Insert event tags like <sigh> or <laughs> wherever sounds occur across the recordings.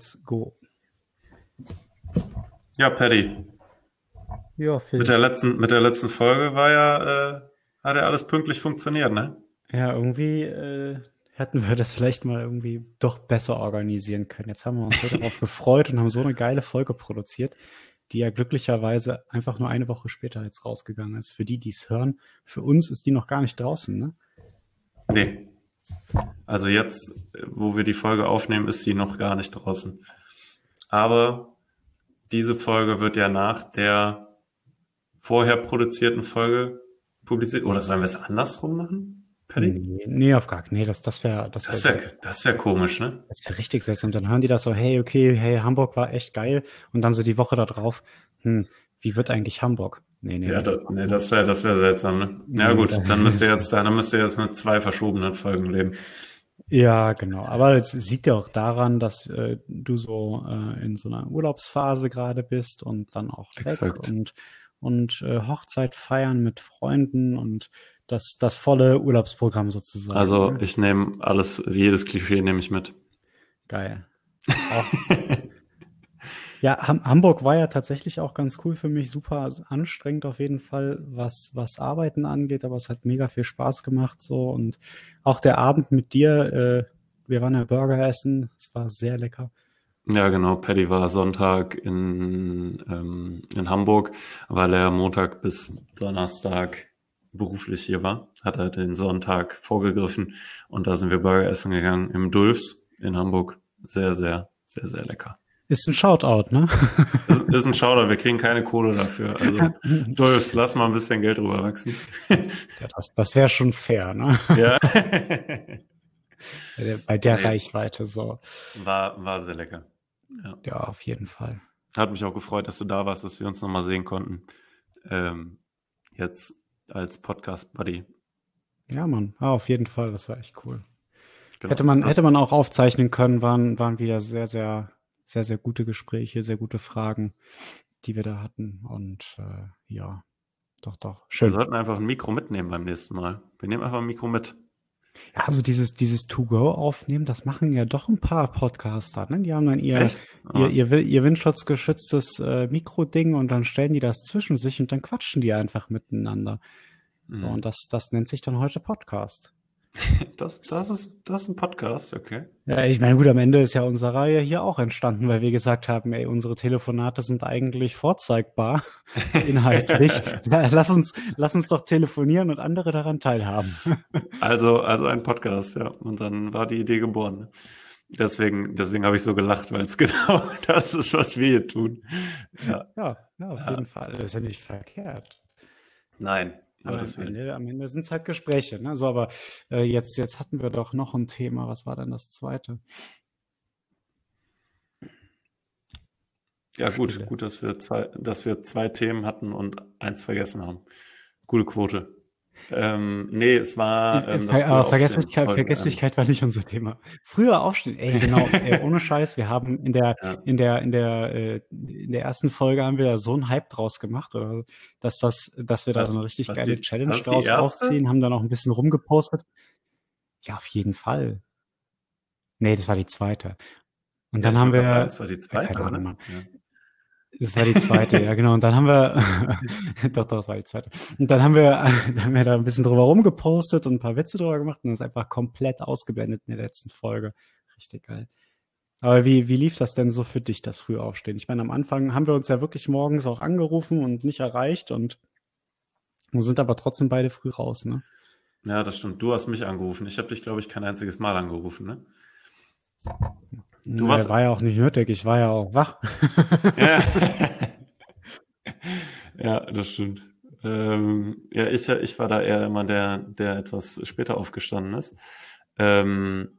let's go. Ja, Paddy. Ja, Phil. Mit der letzten, mit der letzten Folge war ja, äh, hat ja alles pünktlich funktioniert, ne? Ja, irgendwie äh, hätten wir das vielleicht mal irgendwie doch besser organisieren können. Jetzt haben wir uns so <laughs> darauf gefreut und haben so eine geile Folge produziert, die ja glücklicherweise einfach nur eine Woche später jetzt rausgegangen ist. Für die, die es hören, für uns ist die noch gar nicht draußen, ne? Nee. Also jetzt, wo wir die Folge aufnehmen, ist sie noch gar nicht draußen. Aber diese Folge wird ja nach der vorher produzierten Folge publiziert. Oder sollen wir es andersrum machen? Paddy? Nee, nee, auf gar keinen Nee, das, das wäre das Das wäre das wär komisch, ne? Das wäre richtig seltsam. Dann hören die das so, hey, okay, hey, Hamburg war echt geil. Und dann so die Woche da drauf, hm, wie wird eigentlich Hamburg? Nee, nee. Ja, das, nee, das wäre das wär seltsam, ne? Ja, gut, dann müsst ihr <laughs> jetzt, dann müsst ihr jetzt mit zwei verschobenen Folgen leben. Ja, genau. Aber es sieht ja auch daran, dass äh, du so äh, in so einer Urlaubsphase gerade bist und dann auch weg Exakt. und und äh, Hochzeit feiern mit Freunden und das, das volle Urlaubsprogramm sozusagen. Also ich nehme alles, jedes Klischee nehme ich mit. Geil. <laughs> ja, Ham Hamburg war ja tatsächlich auch ganz cool für mich, super anstrengend auf jeden Fall, was, was Arbeiten angeht, aber es hat mega viel Spaß gemacht so und auch der Abend mit dir, äh, wir waren ja Burger essen, es war sehr lecker. Ja, genau. Paddy war Sonntag in, ähm, in Hamburg, weil er Montag bis Donnerstag beruflich hier war, hat er den Sonntag vorgegriffen und da sind wir Burger essen gegangen im Dulfs in Hamburg. Sehr, sehr, sehr, sehr lecker. Ist ein Shoutout, ne? ist, ist ein Shoutout, wir kriegen keine Kohle dafür. Also Dulfs, lass mal ein bisschen Geld drüber wachsen. ja, das das wäre schon fair, ne? Ja. <laughs> Bei der nee. Reichweite so. War, war sehr lecker. Ja. ja, auf jeden Fall. Hat mich auch gefreut, dass du da warst, dass wir uns nochmal sehen konnten. Ähm, jetzt als Podcast-Buddy. Ja, Mann. Ah, auf jeden Fall. Das war echt cool. Genau. Hätte man, hätte man auch aufzeichnen können, waren, waren wieder sehr, sehr, sehr, sehr gute Gespräche, sehr gute Fragen, die wir da hatten. Und äh, ja, doch, doch. Schön. Wir sollten einfach ein Mikro mitnehmen beim nächsten Mal. Wir nehmen einfach ein Mikro mit. Ja, also dieses, dieses To-Go aufnehmen, das machen ja doch ein paar Podcaster, ne? Die haben dann ihr, ihr, ihr, ihr windschutzgeschütztes äh, Mikroding und dann stellen die das zwischen sich und dann quatschen die einfach miteinander. Mhm. So, und das, das nennt sich dann heute Podcast. Das, das, ist, das ist ein Podcast, okay. Ja, ich meine, gut, am Ende ist ja unsere Reihe hier auch entstanden, weil wir gesagt haben, ey, unsere Telefonate sind eigentlich vorzeigbar, <laughs> inhaltlich. <laughs> lass uns, lass uns doch telefonieren und andere daran teilhaben. <laughs> also, also ein Podcast, ja. Und dann war die Idee geboren. Deswegen, deswegen habe ich so gelacht, weil es genau das ist, was wir hier tun. Ja, ja, ja auf ja. jeden Fall. Das ist ja nicht verkehrt. Nein, aber am Ende, am Ende sind es halt Gespräche. Ne? So, aber äh, jetzt, jetzt hatten wir doch noch ein Thema. Was war denn das zweite? Ja, gut, Spiele. gut, dass wir zwei, dass wir zwei Themen hatten und eins vergessen haben. Gute Quote. Ähm, nee, es war. Ähm, Ver aber Vergesslichkeit, ähm, Vergesslichkeit war nicht unser Thema. Früher aufstehen, ey, genau, <laughs> ey, ohne Scheiß, wir haben in der, ja. in der, in der, äh, in der ersten Folge haben wir da so einen Hype draus gemacht, oder, dass das, dass wir was, da so eine richtig geile die, Challenge draus aufziehen, haben da noch ein bisschen rumgepostet. Ja, auf jeden Fall. Nee, das war die zweite. Und ja, dann haben wir. Sagen, das war die zweite. Keine Ahnung, ja. Das war die zweite, ja genau. Und dann haben wir, <laughs> doch, doch, das war die zweite. Und dann haben wir, <laughs> dann haben wir da ein bisschen drüber rumgepostet und ein paar Witze drüber gemacht und das einfach komplett ausgeblendet in der letzten Folge. Richtig geil. Aber wie, wie lief das denn so für dich, das Frühaufstehen? Ich meine, am Anfang haben wir uns ja wirklich morgens auch angerufen und nicht erreicht und sind aber trotzdem beide früh raus, ne? Ja, das stimmt. Du hast mich angerufen. Ich habe dich, glaube ich, kein einziges Mal angerufen, ne? Du warst war ja auch nicht nötig, ich war ja auch wach. ja. <laughs> <laughs> ja, das stimmt. Ähm, ja, ich, ich war da eher immer der, der etwas später aufgestanden ist. Ähm,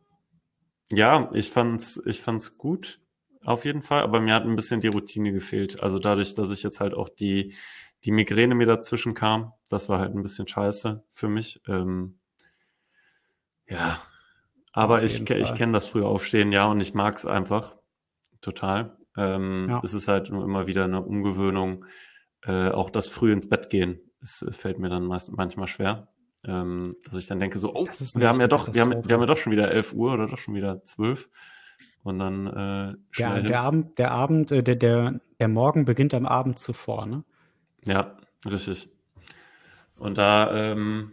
ja, ich fand's, ich fand's gut, auf jeden Fall, aber mir hat ein bisschen die Routine gefehlt. Also dadurch, dass ich jetzt halt auch die, die Migräne mir dazwischen kam, das war halt ein bisschen scheiße für mich. Ähm, ja, aber ich, ich kenne das frühe Aufstehen, ja, und ich mag es einfach total. Ähm, ja. Es ist halt nur immer wieder eine Umgewöhnung. Äh, auch das früh ins Bett gehen, es fällt mir dann meist, manchmal schwer. Ähm, dass ich dann denke so, oh, wir haben ja doch, wir haben, wir haben ja doch schon wieder 11 Uhr oder doch schon wieder 12. und dann äh, Der, schnell der hin. Abend, der Abend, äh, der, der, der Morgen beginnt am Abend zuvor, ne? Ja, richtig. Und da, ähm,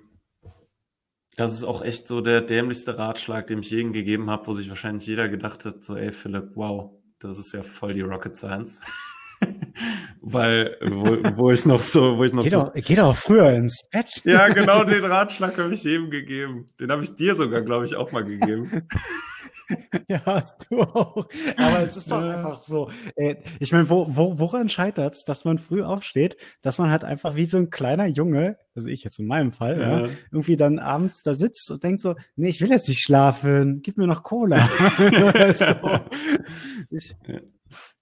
das ist auch echt so der dämlichste Ratschlag, den ich jedem gegeben habe, wo sich wahrscheinlich jeder gedacht hat, so, ey Philipp, wow, das ist ja voll die Rocket Science. <laughs> Weil, wo, wo ich noch so, wo ich noch Geh so, doch, geh doch früher ins Bett. <laughs> ja, genau <laughs> den Ratschlag habe ich jedem gegeben. Den habe ich dir sogar, glaube ich, auch mal gegeben. <laughs> Ja, hast du auch. Aber es ist doch Ja. einfach so. Äh, ich meine, wo, wo, woran scheitert's, dass man früh aufsteht, dass man halt einfach wie so ein kleiner Junge, also ich jetzt in meinem Fall, ja, Ja. irgendwie dann abends da sitzt und denkt so, nee, ich will jetzt nicht schlafen, gib mir noch Cola. <laughs> so. ich, Ja.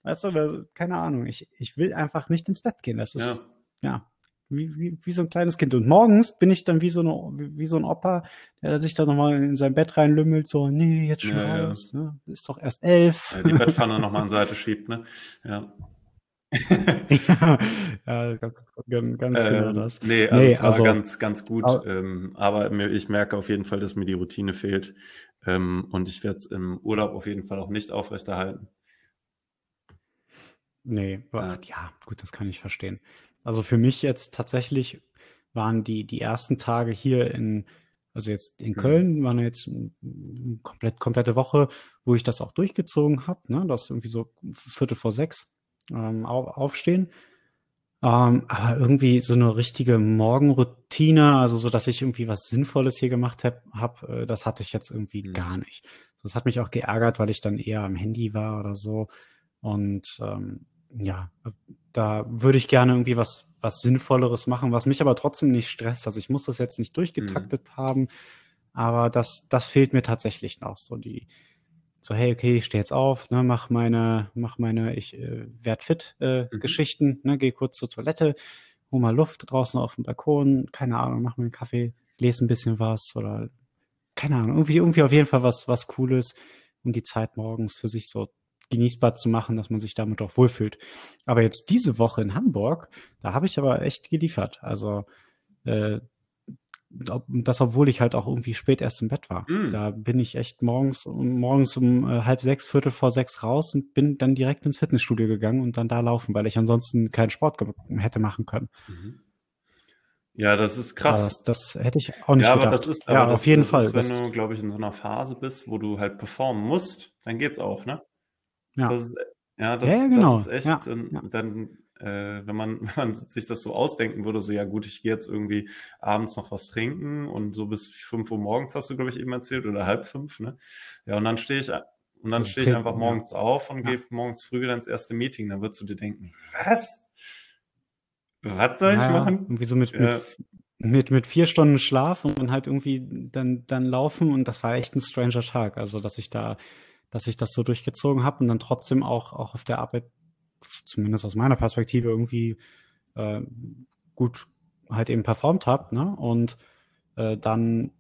weißt du, das, keine Ahnung, ich, ich will einfach nicht ins Bett gehen. Das ist, ja, wie, wie, wie so ein kleines Kind. Und morgens bin ich dann wie so, eine, wie, so ein Opa, der sich dann nochmal in sein Bett reinlümmelt, so, nee, jetzt schon Ja, ja. raus, ne? ist doch erst elf. Ja, die Bettpfanne nochmal an Seite schiebt, ne? Ja. ja, <laughs> ja, ganz, ganz ganz genau das. nee, also Nee, es war also- ganz, ganz gut. Aber- ähm, aber mir, ich merke auf jeden Fall, dass mir die Routine fehlt. Ähm, und ich werde es im Urlaub auf jeden Fall auch nicht aufrechterhalten. Nee, Ja. ach, ja, gut, das kann ich verstehen. Also für mich jetzt tatsächlich waren die, die ersten Tage hier in, also jetzt in Mhm. Köln, waren jetzt eine komplett, komplette Woche, wo ich das auch durchgezogen habe, ne? Das irgendwie so Viertel vor sechs ähm, au- aufstehen. Ähm, aber irgendwie so eine richtige Morgenroutine, also so, dass ich irgendwie was Sinnvolles hier gemacht habe, hab, äh, das hatte ich jetzt irgendwie Mhm. gar nicht. Das hat mich auch geärgert, weil ich dann eher am Handy war oder so. Und ähm, ja, da würde ich gerne irgendwie was, was Sinnvolleres machen, was mich aber trotzdem nicht stresst. Also ich muss das jetzt nicht durchgetaktet haben, aber das, das fehlt mir tatsächlich noch. So die, so, hey, okay, ich stehe jetzt auf, ne, mach meine, mach meine, ich äh, werd fit äh, Mhm. Geschichten, ne, geh kurz zur Toilette, hol mal Luft draußen auf dem Balkon, keine Ahnung, mach mir einen Kaffee, lese ein bisschen was oder keine Ahnung, irgendwie, irgendwie auf jeden Fall was, was Cooles, um die Zeit morgens für sich so genießbar zu machen, dass man sich damit auch wohlfühlt. Aber jetzt diese Woche in Hamburg, da habe ich aber echt geliefert. Also äh, das, obwohl ich halt auch irgendwie spät erst im Bett war. Mm. Da bin ich echt morgens, um- morgens um äh, halb sechs, Viertel vor sechs raus und bin dann direkt ins Fitnessstudio gegangen und dann da laufen, weil ich ansonsten keinen Sport hätte machen können. Mhm. Ja, das ist Aber krass. das, das hätte ich auch nicht Ja, aber gedacht. das ist, ja, aber das, auf jeden das Fall. ist, wenn du, glaube ich, in so einer Phase bist, wo du halt performen musst, dann geht's auch, ne? Ja. Das ist, ja, das, Ja, ja, genau. das ist echt, Ja, ähm, ja. dann, äh, wenn man, <laughs> wenn man sich das so ausdenken würde, so, ja gut, ich gehe jetzt irgendwie abends noch was trinken und so bis fünf Uhr morgens hast du, glaube ich, eben erzählt, oder halb fünf, ne? Ja, und dann stehe ich, und dann Also stehe ich einfach ja. morgens auf und Ja. gehe morgens früh wieder ins erste Meeting, dann würdest du dir denken, was? Was soll ich Naja, machen? Irgendwie so mit, Ja. mit, mit, mit vier Stunden Schlaf und dann halt irgendwie dann, dann laufen und das war echt ein stranger Tag. Also, dass ich da, dass ich das so durchgezogen habe und dann trotzdem auch, auch auf der Arbeit, zumindest aus meiner Perspektive, irgendwie äh, gut halt eben performt habe, ne? Und äh, dann,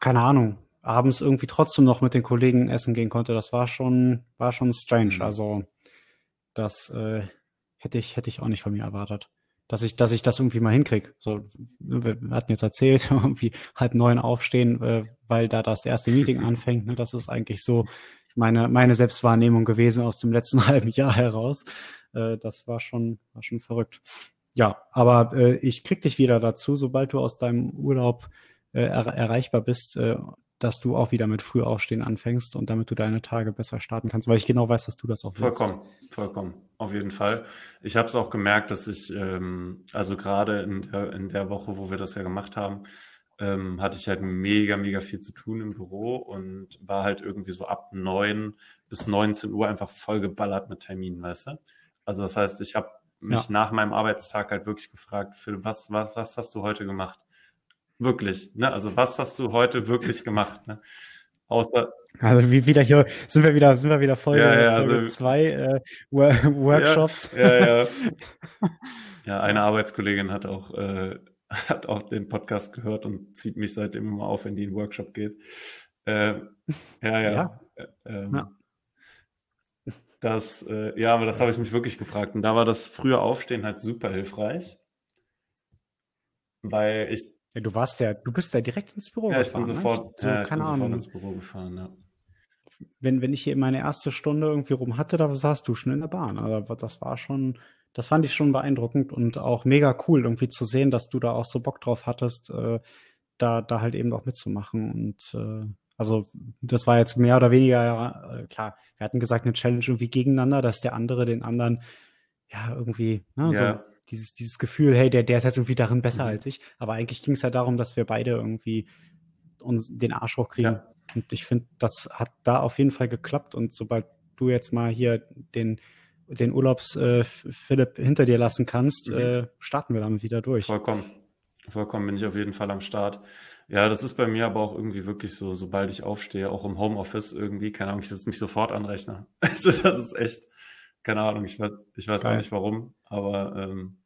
keine Ahnung, abends irgendwie trotzdem noch mit den Kollegen essen gehen konnte. Das war schon, war schon strange. Mhm. Also, das äh, hätte ich, hätte ich auch nicht von mir erwartet dass ich, dass ich das irgendwie mal hinkriege. So, wir hatten jetzt erzählt, <laughs> irgendwie halb neun aufstehen, äh, weil da das erste Meeting <laughs> anfängt. Ne? Das ist eigentlich so meine, meine Selbstwahrnehmung gewesen aus dem letzten <laughs> halben Jahr heraus. Äh, das war schon, war schon verrückt. Ja, aber äh, ich krieg dich wieder dazu, sobald du aus deinem Urlaub äh, er erreichbar bist, äh, dass du auch wieder mit früh aufstehen anfängst und damit du deine Tage besser starten kannst, weil ich genau weiß, dass du das auch willst. Vollkommen, vollkommen, auf jeden Fall. Ich habe es auch gemerkt, dass ich, ähm, also gerade in der, in der Woche, wo wir das ja gemacht haben, ähm, hatte ich halt mega, mega viel zu tun im Büro und war halt irgendwie so ab neun bis 19 Uhr einfach voll geballert mit Terminen, weißt du? Also das heißt, ich habe mich Ja. nach meinem Arbeitstag halt wirklich gefragt, Philipp, was, was, was hast du heute gemacht? Wirklich, ne? Also was hast du heute wirklich gemacht, ne? Außer, Also wie wieder hier sind wir wieder sind wir wieder Folge, Ja, ja, Folge also- zwei äh, Wor Workshops. Ja, ja. Ja, <laughs> eine Arbeitskollegin hat auch, äh, hat auch den Podcast gehört und zieht mich seitdem immer auf, wenn die in den Workshop geht. Äh, ja, ja. Ja. Äh, ähm, Ja. Das, äh, ja, aber das habe ich mich wirklich gefragt. Und da war das frühe Aufstehen halt super hilfreich. Weil ich, Ja, du warst ja, du bist ja direkt ins Büro ja, ich bin gefahren. sofort, ne? so, ja, ich keine bin sofort Ahnung. ins Büro gefahren, ja. wenn, wenn ich hier meine erste Stunde irgendwie rum hatte, da saßt du schon in der Bahn. Also das war schon, das fand ich schon beeindruckend und auch mega cool, irgendwie zu sehen, dass du da auch so Bock drauf hattest, äh, da, da halt eben auch mitzumachen. Und äh, also das war jetzt mehr oder weniger, äh, klar, wir hatten gesagt, eine Challenge irgendwie gegeneinander, dass der andere den anderen ja irgendwie, ne, ja. so dieses, dieses Gefühl, hey, der, der ist jetzt irgendwie darin besser mhm. als ich. Aber eigentlich ging es ja darum, dass wir beide irgendwie uns den Arsch hochkriegen. Ja. Und ich finde, das hat da auf jeden Fall geklappt. Und sobald du jetzt mal hier den, den Urlaubs äh, Philipp hinter dir lassen kannst, mhm. äh, starten wir damit wieder durch. Vollkommen. Vollkommen bin ich auf jeden Fall am Start. Ja, das ist bei mir aber auch irgendwie wirklich so, sobald ich aufstehe, auch im Homeoffice irgendwie, keine Ahnung, ich setze mich sofort an Rechner. <laughs> Also das ist echt, keine Ahnung, ich weiß, ich weiß auch nicht warum, aber ähm,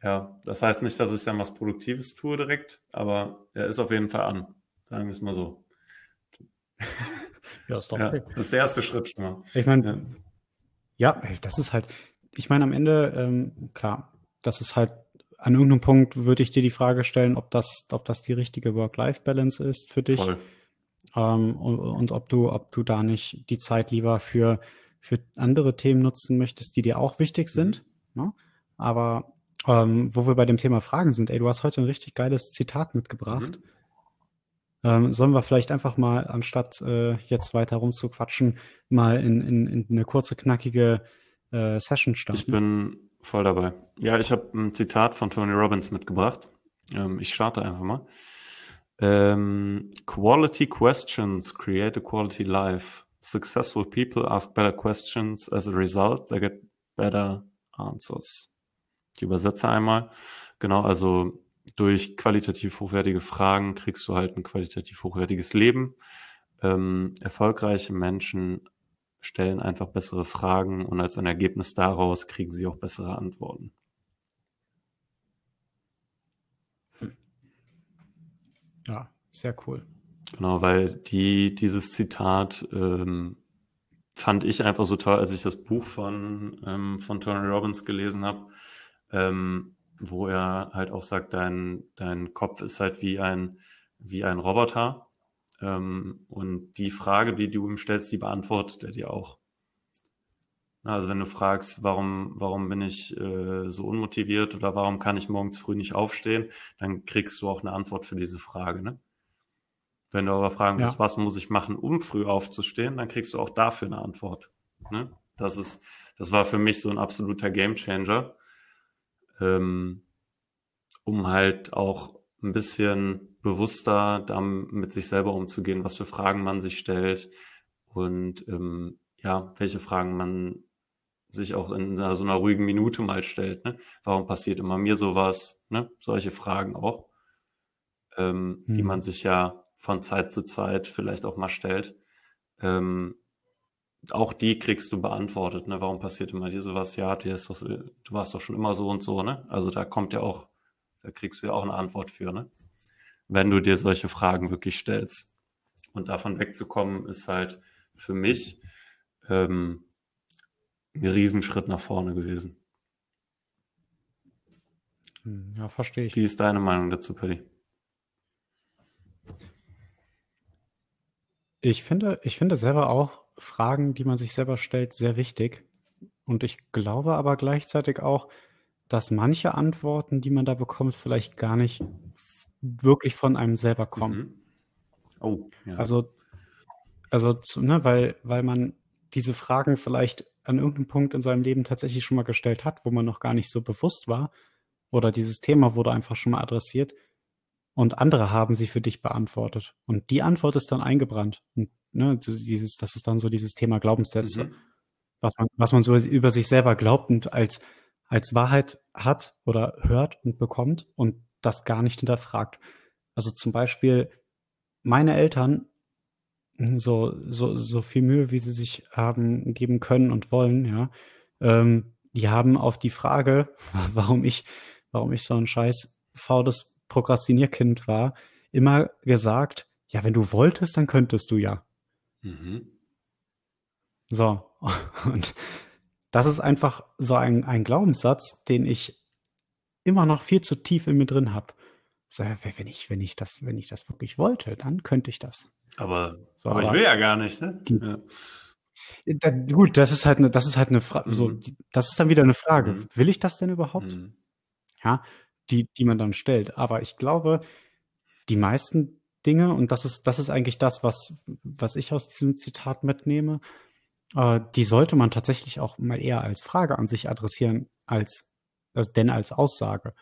ja, das heißt nicht, dass ich dann was Produktives tue direkt, aber er ist auf jeden Fall an, sagen wir es mal so. <laughs> ja, ist doch okay. Ja, das ist der erste Schritt schon mal. Ich meine, ja. ja. das ist halt, ich meine, am Ende, ähm, klar, das ist halt an irgendeinem Punkt würde ich dir die Frage stellen, ob das, ob das die richtige Work-Life-Balance ist für dich. Voll. Ähm, und, und, ob du, ob du da nicht die Zeit lieber für, für andere Themen nutzen möchtest, die dir auch wichtig mhm. sind. Mhm. Ne? Aber ähm, wo wir bei dem Thema Fragen sind, ey, du hast heute ein richtig geiles Zitat mitgebracht. Mhm. Ähm, sollen wir vielleicht einfach mal, anstatt äh, jetzt weiter rumzuquatschen, mal in, in, in eine kurze, knackige äh, Session starten? Ich bin Voll dabei. Ja, ich habe ein Zitat von Tony Robbins mitgebracht. Ähm, ich starte einfach mal. Ähm, quality questions create a quality life. Successful people ask better questions. As a result, they get better answers. Ich übersetze einmal. Genau, also durch qualitativ hochwertige Fragen kriegst du halt ein qualitativ hochwertiges Leben. Ähm, erfolgreiche Menschen stellen einfach bessere Fragen und als ein Ergebnis daraus kriegen sie auch bessere Antworten. Hm. Ja, sehr cool. Genau, weil die, dieses Zitat ähm, fand ich einfach so toll, als ich das Buch von, ähm, von Tony Robbins gelesen habe, ähm, wo er halt auch sagt, dein, dein Kopf ist halt wie ein, wie ein Roboter ähm, und die Frage, die du ihm stellst, die beantwortet er dir auch. Also wenn du fragst, warum, warum bin ich äh, so unmotiviert oder warum kann ich morgens früh nicht aufstehen, dann kriegst du auch eine Antwort für diese Frage. Ne? Wenn du aber fragen willst, ja. was muss ich machen, um früh aufzustehen, dann kriegst du auch dafür eine Antwort. Ne? Das ist, das war für mich so ein absoluter Gamechanger, ähm, um halt auch ein bisschen bewusster damit mit sich selber umzugehen, was für Fragen man sich stellt und ähm, ja, welche Fragen man sich auch in so einer ruhigen Minute mal stellt. Ne? Warum passiert immer mir sowas? Ne? Solche Fragen auch, ähm, mhm. die man sich ja von Zeit zu Zeit vielleicht auch mal stellt. Ähm, auch die kriegst du beantwortet. Ne? Warum passiert immer dir sowas? Ja, dir ist doch, du warst doch schon immer so und so. Ne? Also da kommt ja auch da kriegst du ja auch eine Antwort für, ne? Wenn du dir solche Fragen wirklich stellst. Und davon wegzukommen, ist halt für mich ähm, ein Riesenschritt nach vorne gewesen. Hm, ja, verstehe ich. Wie ist deine Meinung dazu, Paddy? Ich finde, ich finde selber auch Fragen, die man sich selber stellt, sehr wichtig. Und ich glaube aber gleichzeitig auch, dass manche Antworten, die man da bekommt, vielleicht gar nicht wirklich von einem selber kommen. Mhm. Oh, ja. Also, also zu, ne, weil, weil man diese Fragen vielleicht an irgendeinem Punkt in seinem Leben tatsächlich schon mal gestellt hat, wo man noch gar nicht so bewusst war. Oder dieses Thema wurde einfach schon mal adressiert. Und andere haben sie für dich beantwortet. Und die Antwort ist dann eingebrannt. Und ne, dieses, das ist dann so dieses Thema Glaubenssätze. Mhm. Was man, was man so über sich selber glaubt und als als Wahrheit hat oder hört und bekommt und das gar nicht hinterfragt. Also zum Beispiel meine Eltern, hm, so, so, so viel Mühe, wie sie sich haben geben können und wollen, ja, ähm, die haben auf die Frage, <laughs> warum ich, warum ich so ein scheiß faules Prokrastinierkind war, immer gesagt, ja, wenn du wolltest, dann könntest du ja. Mhm. So, <laughs> und das ist einfach so ein, ein Glaubenssatz, den ich immer noch viel zu tief in mir drin habe. So, wenn ich, wenn ich das, wenn ich das wirklich wollte, dann könnte ich das. Aber, so, aber, ich will ja gar nicht, ne? Ja. Da, gut, das ist halt eine, das ist halt eine Frage, mhm. so, das ist dann wieder eine Frage. Mhm. Will ich das denn überhaupt? Mhm. Ja, die, die man dann stellt. Aber ich glaube, die meisten Dinge, und das ist, das ist eigentlich das, was, was ich aus diesem Zitat mitnehme, äh, die sollte man tatsächlich auch mal eher als Frage an sich adressieren, als, als denn als Aussage.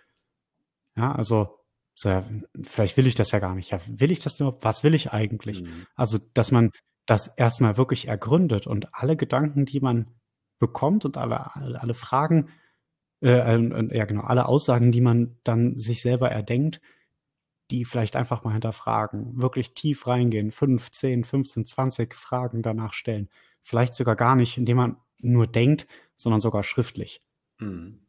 Ja, also, so, ja, vielleicht will ich das ja gar nicht. Ja, will ich das überhaupt? Was will ich eigentlich? Mhm. Also, dass man das erstmal wirklich ergründet und alle Gedanken, die man bekommt und alle, alle Fragen, äh, äh, ja genau, alle Aussagen, die man dann sich selber erdenkt, die vielleicht einfach mal hinterfragen, wirklich tief reingehen, 5, 10, 15, 20 Fragen danach stellen. Vielleicht sogar gar nicht, indem man nur denkt, sondern sogar schriftlich. Mhm.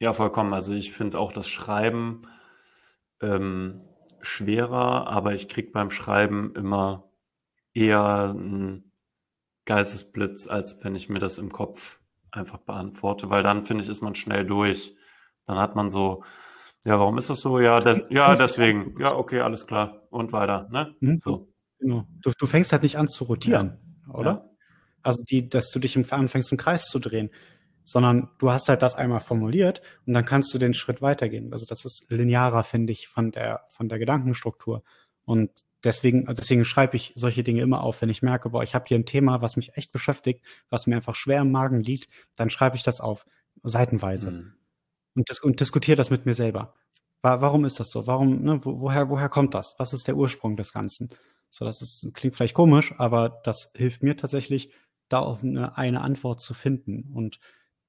Ja, vollkommen. Also ich finde auch das Schreiben ähm, schwerer, aber ich kriege beim Schreiben immer eher einen Geistesblitz, als wenn ich mir das im Kopf einfach beantworte, weil dann finde ich, ist man schnell durch. Dann hat man so, ja, warum ist das so? Ja, des, ja, deswegen. Ja, okay, alles klar. Und weiter, ne? Mhm. So. Genau. Du, du fängst halt nicht an zu rotieren, ja. oder? Ja. Also die, dass du dich im, anfängst im Kreis zu drehen, sondern du hast halt das einmal formuliert und dann kannst du den Schritt weitergehen. Also das ist linearer, finde ich, von der, von der Gedankenstruktur. Und deswegen, deswegen schreibe ich solche Dinge immer auf, wenn ich merke, boah, ich habe hier ein Thema, was mich echt beschäftigt, was mir einfach schwer im Magen liegt, dann schreibe ich das auf, seitenweise. Mhm und, dis und diskutiere das mit mir selber. Warum ist das so? Warum, ne, wo, woher, woher kommt das? Was ist der Ursprung des Ganzen? So, das ist, klingt vielleicht komisch, aber das hilft mir tatsächlich, da auf eine, eine Antwort zu finden. Und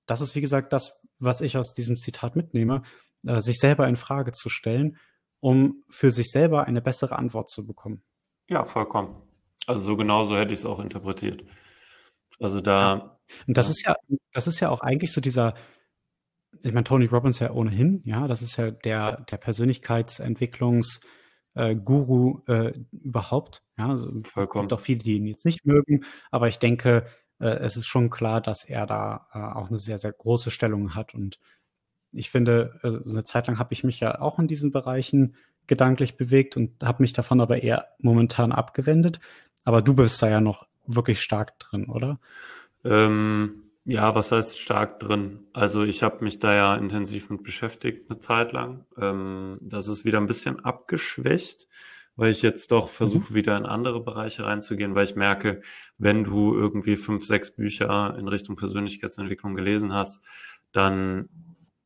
das ist, wie gesagt, das, was ich aus diesem Zitat mitnehme, äh, sich selber in Frage zu stellen, um für sich selber eine bessere Antwort zu bekommen. Ja, vollkommen. Also so genauso hätte ich es auch interpretiert. Also da. Ja. Und das ja. ist ja, das ist ja auch eigentlich so dieser, ich meine, Tony Robbins ja ohnehin, ja, das ist ja der, der Persönlichkeitsentwicklungs-Guru äh, äh, überhaupt. Ja, also Vollkommen. gibt auch viele, die ihn jetzt nicht mögen, aber ich denke, äh, es ist schon klar, dass er da äh, auch eine sehr, sehr große Stellung hat. Und ich finde, äh, eine Zeit lang habe ich mich ja auch in diesen Bereichen gedanklich bewegt und habe mich davon aber eher momentan abgewendet. Aber du bist da ja noch wirklich stark drin, oder? Ähm, ja, was heißt stark drin? Also ich habe mich da ja intensiv mit beschäftigt eine Zeit lang. Ähm, das ist wieder ein bisschen abgeschwächt, weil ich jetzt doch versuche, mhm. wieder in andere Bereiche reinzugehen, weil ich merke, wenn du irgendwie fünf, sechs Bücher in Richtung Persönlichkeitsentwicklung gelesen hast, dann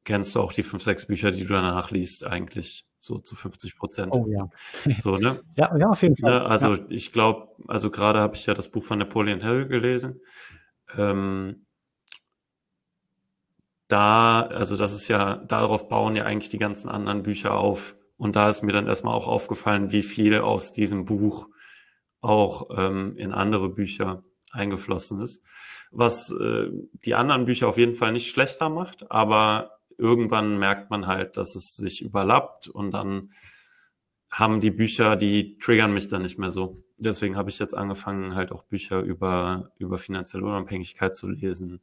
kennst du auch die fünf, sechs Bücher, die du danach liest, eigentlich so zu 50 Prozent. Oh ja. <laughs> So, ne? ja, ja, auf jeden Fall. Ne? Also ja. ich glaube, also gerade habe ich ja das Buch von Napoleon Hill gelesen. Ähm, da, also das ist ja, darauf bauen ja eigentlich die ganzen anderen Bücher auf. Und da ist mir dann erstmal auch aufgefallen, wie viel aus diesem Buch auch ähm, in andere Bücher eingeflossen ist. Was äh, die anderen Bücher auf jeden Fall nicht schlechter macht, aber irgendwann merkt man halt, dass es sich überlappt und dann haben die Bücher, die triggern mich dann nicht mehr so. Deswegen habe ich jetzt angefangen, halt auch Bücher über, über finanzielle Unabhängigkeit zu lesen,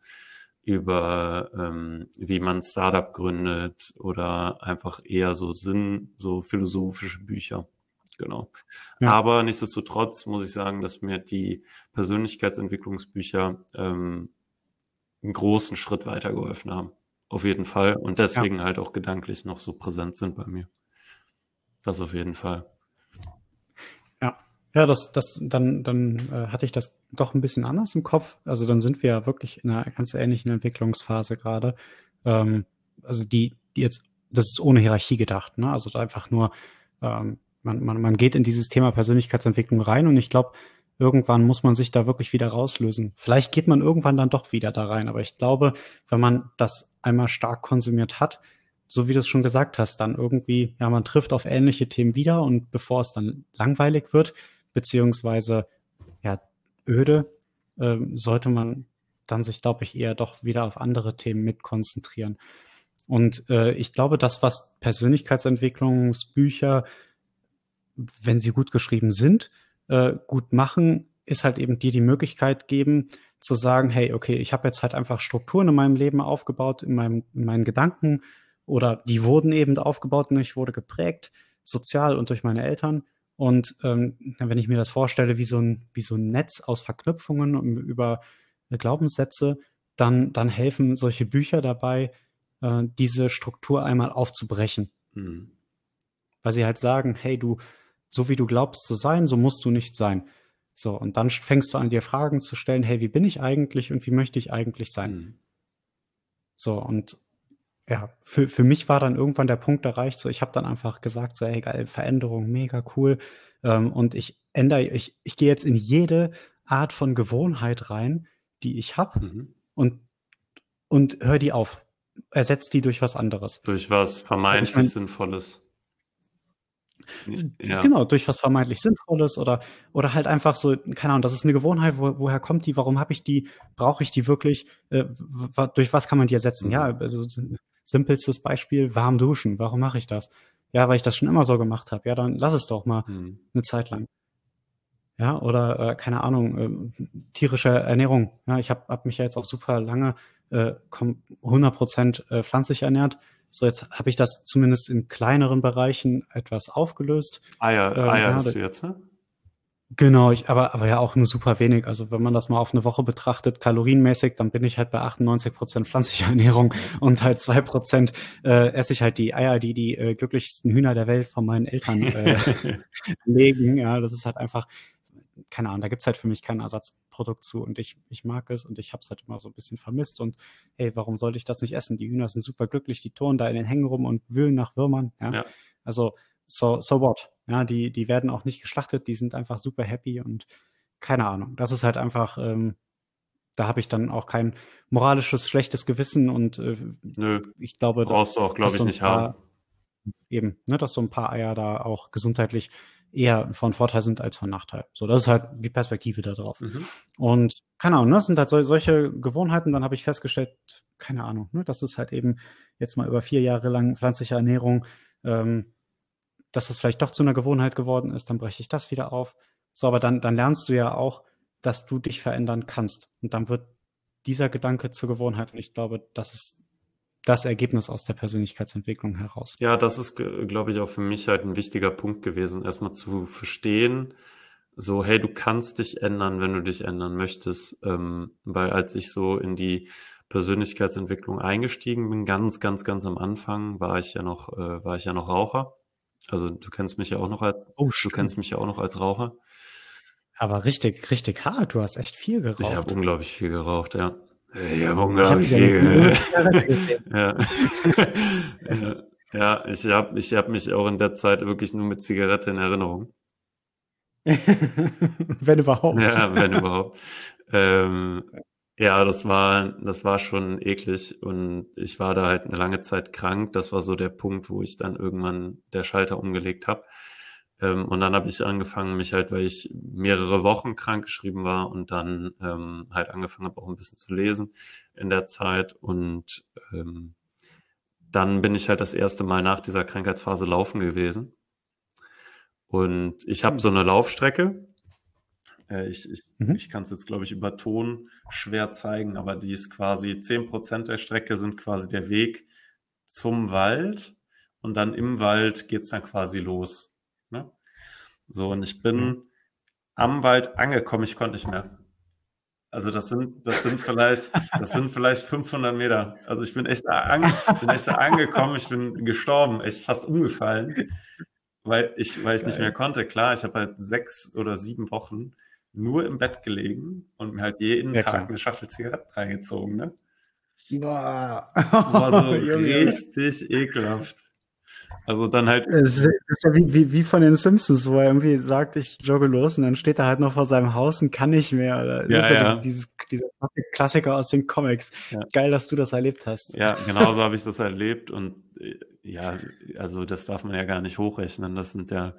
über ähm, wie man Startup gründet oder einfach eher so Sinn, so philosophische Bücher. Genau. Ja. Aber nichtsdestotrotz muss ich sagen, dass mir die Persönlichkeitsentwicklungsbücher ähm, einen großen Schritt weitergeholfen haben. Auf jeden Fall. Und deswegen ja. halt auch gedanklich noch so präsent sind bei mir. Das auf jeden Fall. Ja, das, das, dann, dann äh, hatte ich das doch ein bisschen anders im Kopf. Also dann sind wir ja wirklich in einer ganz ähnlichen Entwicklungsphase gerade. Ähm, also die, die jetzt, das ist ohne Hierarchie gedacht, ne? Also einfach nur, ähm, man, man, man geht in dieses Thema Persönlichkeitsentwicklung rein und ich glaube, irgendwann muss man sich da wirklich wieder rauslösen. Vielleicht geht man irgendwann dann doch wieder da rein, aber ich glaube, wenn man das einmal stark konsumiert hat, so wie du es schon gesagt hast, dann irgendwie, ja, man trifft auf ähnliche Themen wieder und bevor es dann langweilig wird, beziehungsweise ja, öde, äh, sollte man dann sich, glaube ich, eher doch wieder auf andere Themen mit konzentrieren. Und äh, ich glaube, das, was Persönlichkeitsentwicklungsbücher, wenn sie gut geschrieben sind, äh, gut machen, ist halt eben dir die Möglichkeit geben, zu sagen, hey, okay, ich habe jetzt halt einfach Strukturen in meinem Leben aufgebaut, in, meinem, in meinen Gedanken oder die wurden eben aufgebaut und ich wurde geprägt, sozial und durch meine Eltern. Und ähm, wenn ich mir das vorstelle, wie so ein, wie so ein Netz aus Verknüpfungen über Glaubenssätze, dann, dann helfen solche Bücher dabei, äh, diese Struktur einmal aufzubrechen. Mhm. Weil sie halt sagen, hey, du, so wie du glaubst zu sein, so musst du nicht sein. So, und dann fängst du an, dir Fragen zu stellen, hey, wie bin ich eigentlich und wie möchte ich eigentlich sein? Mhm. So, und ja, für, für mich war dann irgendwann der Punkt erreicht, so ich habe dann einfach gesagt, so, hey, geil, Veränderung, mega cool. Ähm, und ich ändere, ich, ich gehe jetzt in jede Art von Gewohnheit rein, die ich habe mhm. und, und hör die auf. Ersetzt die durch was anderes. Durch was vermeintlich ich mein, Sinnvolles. Ja. Genau, durch was vermeintlich Sinnvolles oder, oder halt einfach so, keine Ahnung, das ist eine Gewohnheit, wo, woher kommt die, warum habe ich die, brauche ich die wirklich, äh, durch was kann man die ersetzen? Mhm. Ja, also simpelstes Beispiel, warm duschen, warum mache ich das? Ja, weil ich das schon immer so gemacht habe. Ja, dann lass es doch mal mhm. eine Zeit lang. Ja, oder äh, keine Ahnung, äh, tierische Ernährung. Ja, ich habe hab mich ja jetzt auch super lange äh, 100% äh, pflanzlich ernährt so, jetzt habe ich das zumindest in kleineren Bereichen etwas aufgelöst. Eier, ähm, Eier ja, hast du jetzt, ne? Genau, ich, aber, aber ja auch nur super wenig. Also wenn man das mal auf eine Woche betrachtet, kalorienmäßig, dann bin ich halt bei 98 Prozent pflanzlicher <laughs> Ernährung und halt zwei Prozent äh, esse ich halt die Eier, die die äh, glücklichsten Hühner der Welt von meinen Eltern äh, <laughs> <laughs> legen. Ja, das ist halt einfach, keine Ahnung, da gibt's halt für mich kein Ersatzprodukt zu und ich, ich mag es und ich habe es halt immer so ein bisschen vermisst und hey, warum sollte ich das nicht essen? Die Hühner sind super glücklich, die turnen da in den Hängen rum und wühlen nach Würmern. Ja? ja. Also so, so what? Ja, die, die werden auch nicht geschlachtet, die sind einfach super happy und keine Ahnung. Das ist halt einfach, ähm, da habe ich dann auch kein moralisches schlechtes Gewissen und äh, Nö, ich glaube, brauchst du auch, glaube ich, so nicht paar, haben. Eben, ne, dass so ein paar Eier da auch gesundheitlich eher von Vorteil sind als von Nachteil. So, das ist halt die Perspektive da drauf. Mhm. Und keine Ahnung, ne, das sind halt so, solche Gewohnheiten. Dann habe ich festgestellt, keine Ahnung, ne, das ist halt eben jetzt mal über vier Jahre lang pflanzliche Ernährung, ähm, dass es vielleicht doch zu einer Gewohnheit geworden ist, dann breche ich das wieder auf. So, aber dann, dann lernst du ja auch, dass du dich verändern kannst. Und dann wird dieser Gedanke zur Gewohnheit. Und ich glaube, das ist das Ergebnis aus der Persönlichkeitsentwicklung heraus. Ja, das ist, glaube ich, auch für mich halt ein wichtiger Punkt gewesen, erstmal zu verstehen, so, hey, du kannst dich ändern, wenn du dich ändern möchtest. Ähm, weil als ich so in die Persönlichkeitsentwicklung eingestiegen bin, ganz, ganz, ganz am Anfang, war ich ja noch, äh, war ich ja noch Raucher. Also du kennst mich ja auch noch als, oh, du kennst mich ja auch noch als Raucher. Aber richtig, richtig hart. Du hast echt viel geraucht. Ich habe unglaublich viel geraucht, ja. Ich habe unglaublich viel. ja. ja. <laughs> ja, ich habe ich hab mich auch in der Zeit wirklich nur mit Zigarette in Erinnerung. <laughs> wenn überhaupt. Ja, wenn überhaupt. ähm, ja, das war, das war schon eklig und ich war da halt eine lange Zeit krank. Das war so der Punkt, wo ich dann irgendwann der Schalter umgelegt habe. Ähm, und dann habe ich angefangen, mich halt, weil ich mehrere Wochen krank geschrieben war und dann ähm, halt angefangen habe, auch ein bisschen zu lesen in der Zeit. Und ähm, dann bin ich halt das erste Mal nach dieser Krankheitsphase laufen gewesen. Und ich habe hm. so eine Laufstrecke. Äh, ich ich, mhm. ich kann es jetzt, glaube ich, über Ton schwer zeigen, aber die ist quasi zehn Prozent der Strecke sind quasi der Weg zum Wald. Und dann im Wald geht's dann quasi los. So, und ich bin mhm. am Wald angekommen, ich konnte nicht mehr. Also das sind, das sind vielleicht, das sind vielleicht 500 Meter. Also ich bin echt, an, bin echt angekommen, ich bin gestorben, echt fast umgefallen, weil ich, weil ich nicht mehr konnte. Klar, ich habe halt sechs oder sieben Wochen nur im Bett gelegen und mir halt jeden ja, Tag klar. eine Schachtel Zigaretten reingezogen, ne? Boah. War so <laughs> richtig ekelhaft. Also dann halt. Das ist ja wie, wie, wie von den Simpsons, wo er irgendwie sagt, ich jogge los und dann steht er halt noch vor seinem Haus und kann nicht mehr. Oder ja, das ja, ja. Dieses, dieser Klassiker aus den Comics. Ja. Geil, dass du das erlebt hast. Ja, genauso habe ich das erlebt und äh, ja, also das darf man ja gar nicht hochrechnen. Das sind ja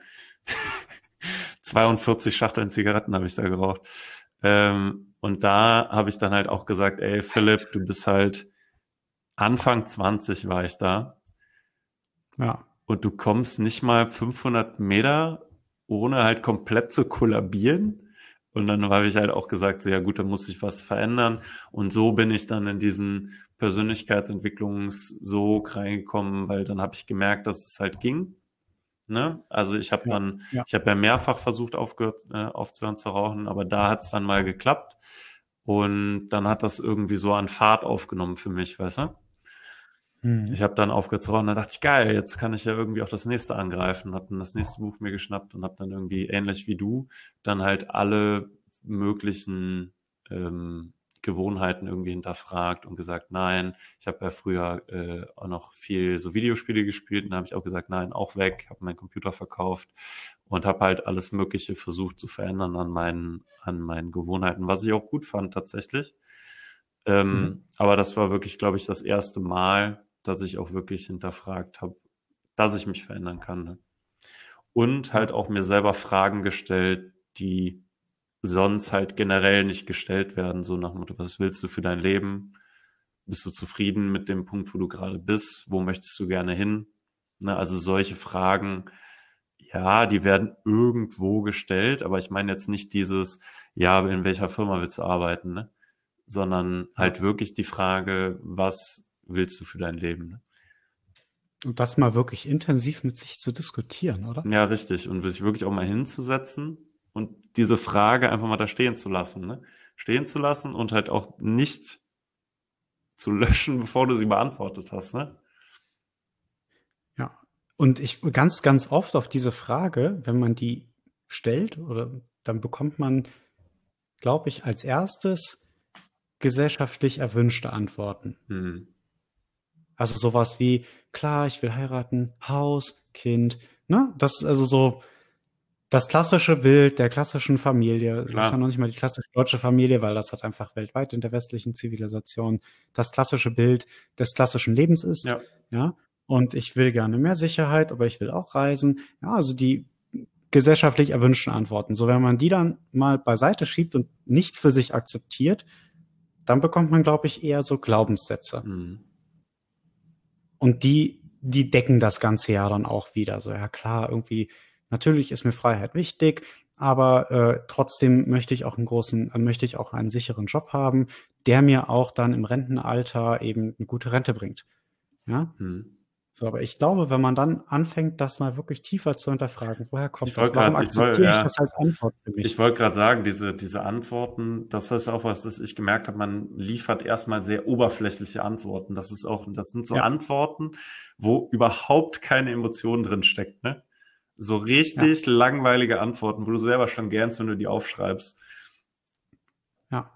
<laughs> 42 Schachteln Zigaretten habe ich da geraucht. Ähm, und da habe ich dann halt auch gesagt, ey Philipp, du bist halt Anfang 20 war ich da. Ja und du kommst nicht mal 500 Meter, ohne halt komplett zu kollabieren. Und dann habe ich halt auch gesagt, so ja gut, da muss ich was verändern. Und so bin ich dann in diesen Persönlichkeitsentwicklungssog reingekommen, weil dann habe ich gemerkt, dass es halt ging. Ne? Also ich habe Ja, dann, ja. ich habe ja mehrfach versucht aufgehört, äh, aufzuhören zu rauchen, aber da hat es dann mal geklappt und dann hat das irgendwie so an Fahrt aufgenommen für mich, weißt du? Mhm. Ich habe dann rauchen, dann dachte ich, geil, jetzt kann ich ja irgendwie auch das nächste angreifen, habe dann das nächste Buch mir geschnappt und habe dann irgendwie ähnlich wie du dann halt alle möglichen ähm, Gewohnheiten irgendwie hinterfragt und gesagt, nein, ich habe ja früher äh, auch noch viel so Videospiele gespielt und da habe ich auch gesagt, nein, auch weg, habe meinen Computer verkauft und habe halt alles Mögliche versucht zu verändern an meinen, an meinen Gewohnheiten, was ich auch gut fand tatsächlich. Ähm, Mhm. Aber das war wirklich, glaube ich, das erste Mal, dass ich auch wirklich hinterfragt habe, dass ich mich verändern kann. Ne? Und halt auch mir selber Fragen gestellt, die sonst halt generell nicht gestellt werden, so nach dem Motto, was willst du für dein Leben? Bist du zufrieden mit dem Punkt, wo du gerade bist? Wo möchtest du gerne hin? Ne, also solche Fragen, ja, die werden irgendwo gestellt, aber ich meine jetzt nicht dieses, ja, in welcher Firma willst du arbeiten, ne? sondern halt wirklich die Frage, was willst du für dein Leben? Ne? Und das mal wirklich intensiv mit sich zu diskutieren, oder? Ja, richtig. Und sich wirklich auch mal hinzusetzen und diese Frage einfach mal da stehen zu lassen. Ne? Stehen zu lassen und halt auch nicht zu löschen, <laughs> bevor du sie beantwortet hast. Ne? Ja. Und ich ganz, ganz oft auf diese Frage, wenn man die stellt, oder dann bekommt man, glaube ich, als erstes gesellschaftlich erwünschte Antworten. Hm. Also sowas wie, klar, ich will heiraten, Haus, Kind, ne? Das ist also so das klassische Bild der klassischen Familie. Das ist Klar. ja noch nicht mal die klassische deutsche Familie, weil das hat einfach weltweit in der westlichen Zivilisation das klassische Bild des klassischen Lebens ist. Ja. ja? Und ich will gerne mehr Sicherheit, aber ich will auch reisen. Ja, also die gesellschaftlich erwünschten Antworten. So, wenn man die dann mal beiseite schiebt und nicht für sich akzeptiert, dann bekommt man, glaube ich, eher so Glaubenssätze. Hm. Und die, die decken das ganze ja dann auch wieder. So, ja klar, irgendwie, natürlich ist mir Freiheit wichtig, aber äh, trotzdem möchte ich auch einen großen, äh, möchte ich auch einen sicheren Job haben, der mir auch dann im Rentenalter eben eine gute Rente bringt. Ja, Hm. So, aber ich glaube, wenn man dann anfängt, das mal wirklich tiefer zu hinterfragen, woher kommt Ich das? Warum grad- ich akzeptiere wollte- ich ja. das als Antwort für mich? Ich wollte gerade sagen, diese, diese Antworten, das ist auch was, das ich gemerkt habe, man liefert erstmal sehr oberflächliche Antworten. Das ist auch, das sind so Ja. Antworten, wo überhaupt keine Emotion drin steckt, ne? So richtig langweilige Antworten, wo du selber schon gernst, wenn du die aufschreibst. ja,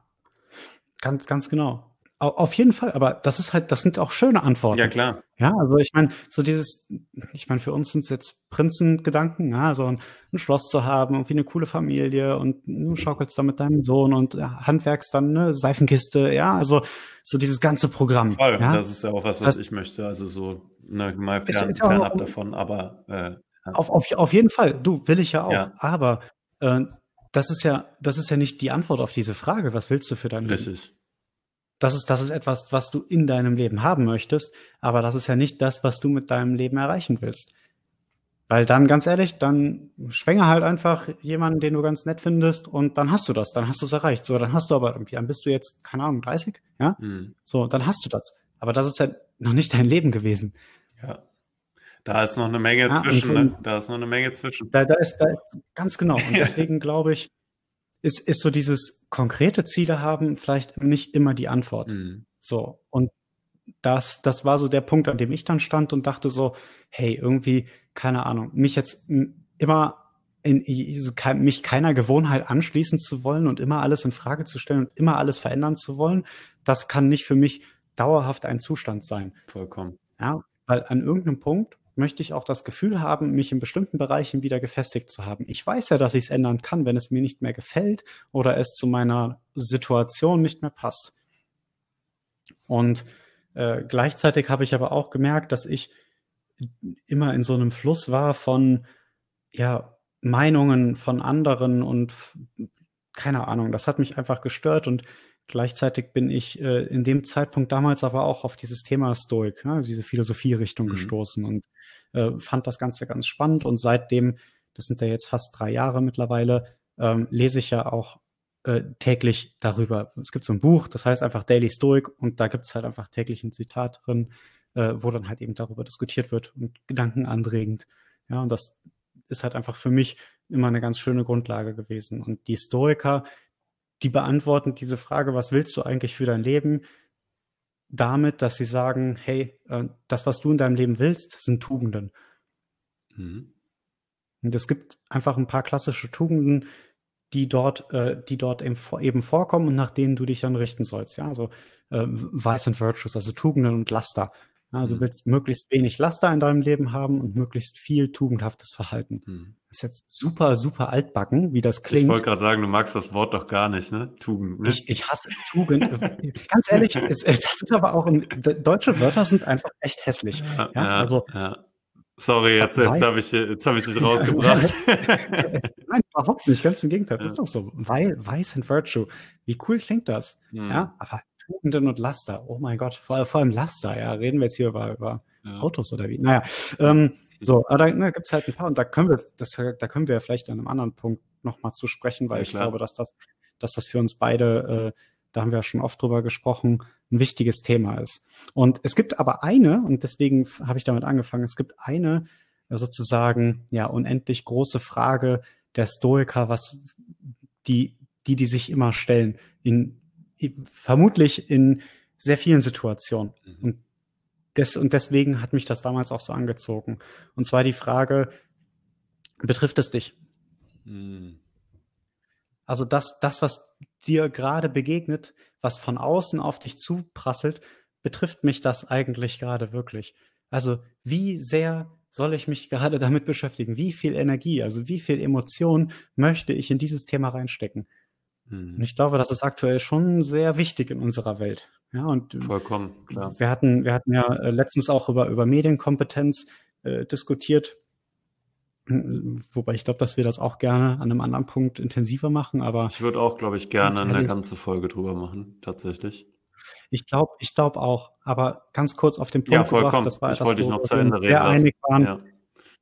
ganz, ganz genau. Au- Auf jeden Fall, aber das ist halt, das sind auch schöne Antworten. Ja, klar. Ja, also ich meine, so dieses, ich meine, für uns sind es jetzt Prinzengedanken, ja, so ein, ein Schloss zu haben, irgendwie eine coole Familie und du schaukelst da mit deinem Sohn und ja, handwerkst dann eine Seifenkiste, ja, also so dieses ganze Programm. Voll. ja, Das ist ja auch was, was Das- ich möchte. Also so, ne, mal fern, ist fernab davon, aber äh, ja. auf, auf, auf jeden Fall, du, will ich ja auch, Ja. aber äh, das ist ja, das ist ja nicht die Antwort auf diese Frage, was willst du für dein Leben? Das ist, das ist etwas, was du in deinem Leben haben möchtest, aber das ist ja nicht das, was du mit deinem Leben erreichen willst. Weil dann, ganz ehrlich, dann schwänge halt einfach jemanden, den du ganz nett findest und dann hast du das, dann hast du es erreicht. So, dann hast du aber irgendwie, dann bist du jetzt, keine Ahnung, 30, ja? Hm. So, dann hast du das. Aber das ist ja noch nicht dein Leben gewesen. Ja. Da ist noch eine Menge Ja, und zwischen, ne? Da ist noch eine Menge zwischen. Da, da ist, da ist ganz genau. Und <laughs> deswegen glaube ich, ist, ist so dieses konkrete Ziele haben vielleicht nicht immer die Antwort. Hm. So, und das, das war so der Punkt, an dem ich dann stand und dachte so, hey, irgendwie, keine Ahnung, mich jetzt immer in so mich keiner Gewohnheit anschließen zu wollen und immer alles in Frage zu stellen und immer alles verändern zu wollen, das kann nicht für mich dauerhaft ein Zustand sein. Vollkommen. Ja, weil an irgendeinem Punkt möchte ich auch das Gefühl haben, mich in bestimmten Bereichen wieder gefestigt zu haben. Ich weiß ja, dass ich es ändern kann, wenn es mir nicht mehr gefällt oder es zu meiner Situation nicht mehr passt. Und äh, gleichzeitig habe ich aber auch gemerkt, dass ich immer in so einem Fluss war von ja, Meinungen von anderen und keine Ahnung, das hat mich einfach gestört und gleichzeitig bin ich äh, in dem Zeitpunkt damals aber auch auf dieses Thema Stoik, ne, diese Philosophie-Richtung Mhm. gestoßen und äh, fand das Ganze ganz spannend und seitdem, das sind ja jetzt fast drei Jahre mittlerweile, ähm, lese ich ja auch äh, täglich darüber. Es gibt so ein Buch, das heißt einfach Daily Stoic und da gibt es halt einfach täglich ein Zitat drin, äh, wo dann halt eben darüber diskutiert wird und gedankenanregend. Ja, und das ist halt einfach für mich immer eine ganz schöne Grundlage gewesen. Und die Stoiker, die beantworten diese Frage, was willst du eigentlich für dein Leben? Damit, dass sie sagen, hey, äh, das, was du in deinem Leben willst, sind Tugenden. Mhm. Und es gibt einfach ein paar klassische Tugenden, die dort, äh, die dort eben, eben vorkommen und nach denen du dich dann richten sollst. Ja, also äh, Vice and Virtues, also Tugenden und Laster. Also du mhm. willst möglichst wenig Laster in deinem Leben haben und möglichst viel tugendhaftes Verhalten. Hm. Das ist jetzt super, super altbacken, wie das klingt. Ich wollte gerade sagen, du magst das Wort doch gar nicht, ne? Tugend. Ne? Ich, ich hasse Tugend. <laughs> Ganz ehrlich, es, das ist aber auch, ein, deutsche Wörter sind einfach echt hässlich. Ja, ja, also, ja. Sorry, jetzt, jetzt habe ich, jetzt hab ich dich rausgebracht. <laughs> Nein, überhaupt nicht. Ganz im Gegenteil. Das ja. ist doch so. Weil, Vice and Virtue. Wie cool klingt das? Hm. Ja, aber Tugenden und Laster. Oh mein Gott. Vor, vor allem Laster. Ja, reden wir jetzt hier über, über ja. Autos oder wie? Naja, ähm, so, aber da ne, gibt es halt ein paar und da können wir, das, da können wir vielleicht an einem anderen Punkt nochmal zu sprechen, weil ja, ich glaube, dass das, dass das für uns beide, äh, da haben wir ja schon oft drüber gesprochen, ein wichtiges Thema ist. Und es gibt aber eine, und deswegen habe ich damit angefangen, es gibt eine sozusagen ja unendlich große Frage der Stoiker, was die, die, die sich immer stellen, in, vermutlich in sehr vielen Situationen. Mhm. Und, des, und deswegen hat mich das damals auch so angezogen. Und zwar die Frage, betrifft es dich? Mhm. Also das, das, was dir gerade begegnet, was von außen auf dich zuprasselt, betrifft mich das eigentlich gerade wirklich? Also wie sehr soll ich mich <laughs> gerade damit beschäftigen? Wie viel Energie, also wie viel Emotion möchte ich in dieses Thema reinstecken? Hm. Und ich glaube, das ist aktuell schon sehr wichtig in unserer Welt. Ja, und vollkommen, klar. Wir hatten, wir hatten ja äh, letztens auch über, über Medienkompetenz äh, diskutiert. Wobei ich glaube, dass wir das auch gerne an einem anderen Punkt intensiver machen, aber. Ich würde auch, glaube ich, gerne eine ganze Folge drüber machen, tatsächlich. Ich glaube, ich glaube auch. Aber ganz kurz auf den Punkt ja, vollkommen. gebracht, das war ich wollte dich noch zu Ende reden. Sehr einig waren. Ja.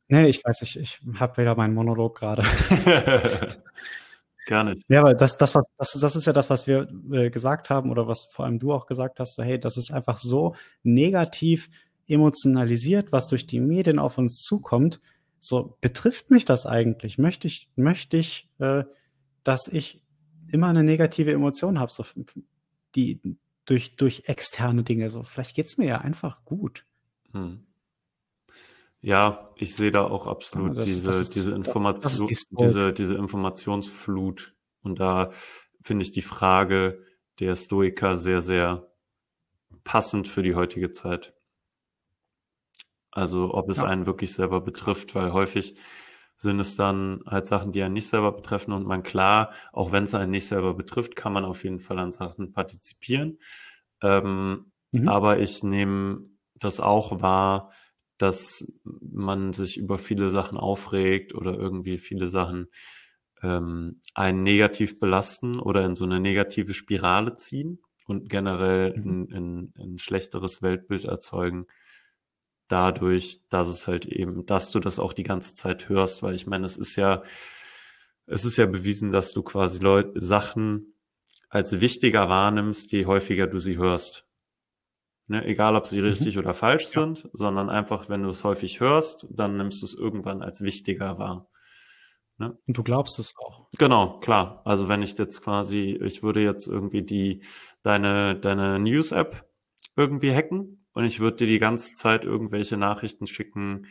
Nee, ich weiß nicht, ich habe wieder meinen Monolog gerade. <laughs> <laughs> Gar nicht. Ja, weil das, das, das, das ist ja das, was wir äh, gesagt haben oder was vor allem du auch gesagt hast, so, hey, das ist einfach so negativ emotionalisiert, was durch die Medien auf uns zukommt, so betrifft mich das eigentlich? Möchte ich, möchte ich, äh, dass ich immer eine negative Emotion habe, so die durch, durch externe Dinge. So, vielleicht geht's mir ja einfach gut. Hm. Ja, ich sehe da auch absolut ja, das, diese, das ist, diese Information, die diese, diese Informationsflut. Und da finde ich die Frage der Stoiker sehr, sehr passend für die heutige Zeit. Also ob es ja. einen wirklich selber betrifft, weil häufig sind es dann halt Sachen, die einen nicht selber betreffen und man klar, auch wenn es einen nicht selber betrifft, kann man auf jeden Fall an Sachen partizipieren. Ähm, mhm. Aber ich nehme das auch wahr, dass man sich über viele Sachen aufregt oder irgendwie viele Sachen ähm, einen negativ belasten oder in so eine negative Spirale ziehen und generell mhm. ein, ein schlechteres Weltbild erzeugen dadurch, dass es halt eben, dass du das auch die ganze Zeit hörst, weil ich meine, es ist ja, es ist ja bewiesen, dass du quasi Leute, Sachen als wichtiger wahrnimmst, je häufiger du sie hörst. Ne? Egal, ob sie mhm. richtig oder falsch ja. sind, sondern einfach, wenn du es häufig hörst, dann nimmst du es irgendwann als wichtiger wahr. Ne? Und du glaubst es auch. Genau, klar. Also wenn ich jetzt quasi, ich würde jetzt irgendwie die, deine, deine News-App irgendwie hacken und ich würde dir die ganze Zeit irgendwelche Nachrichten schicken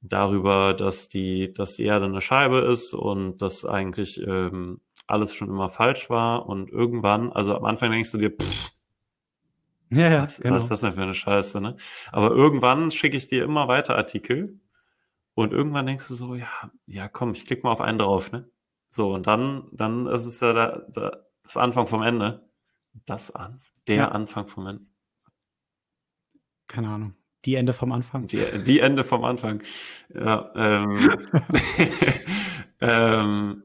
darüber, dass die, dass die Erde eine Scheibe ist und dass eigentlich ähm, alles schon immer falsch war und irgendwann, also am Anfang denkst du dir, pff, ja, ja, was, genau. was ist das denn für eine Scheiße, ne? Aber irgendwann schicke ich dir immer weiter Artikel und irgendwann denkst du so, ja, ja, komm, ich klicke mal auf einen drauf, ne? So, und dann, dann ist es ja da, da, das Anfang vom Ende. Das an, der ja. Anfang vom Ende keine Ahnung. Die Ende vom Anfang. Die, die Ende vom Anfang. Ja, ähm, <laughs> <laughs> ähm,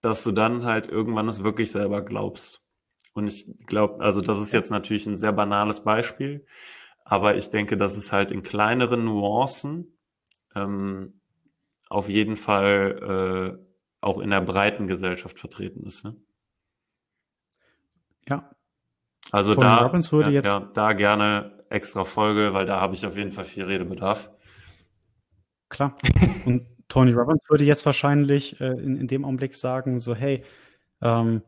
dass du dann halt irgendwann es wirklich selber glaubst. Und ich glaube, also das ist jetzt natürlich ein sehr banales Beispiel, aber ich denke, dass es halt in kleineren Nuancen ähm, auf jeden Fall äh, auch in der breiten Gesellschaft vertreten ist. Ne? Ja, also Tony da, Robbins würde ja, jetzt ja, da gerne extra Folge, weil da habe ich auf jeden Fall viel Redebedarf. Klar. <laughs> Und Tony Robbins würde jetzt wahrscheinlich äh, in, in dem Augenblick sagen, so, hey, ähm,